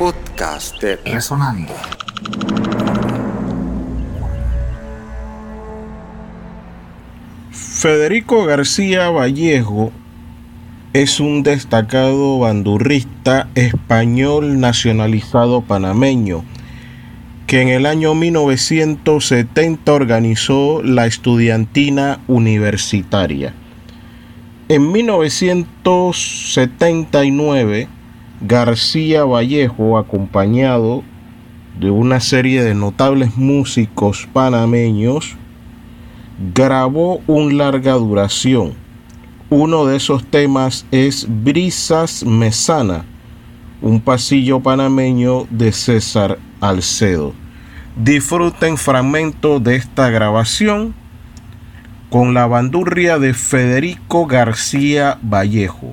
podcast de Resonando. Federico García Vallejo es un destacado bandurrista español nacionalizado panameño que en el año 1970 organizó la estudiantina universitaria. En 1979, García Vallejo, acompañado de una serie de notables músicos panameños, grabó un larga duración. Uno de esos temas es Brisas Mesana, un pasillo panameño de César Alcedo. Disfruten fragmentos de esta grabación con la bandurria de Federico García Vallejo.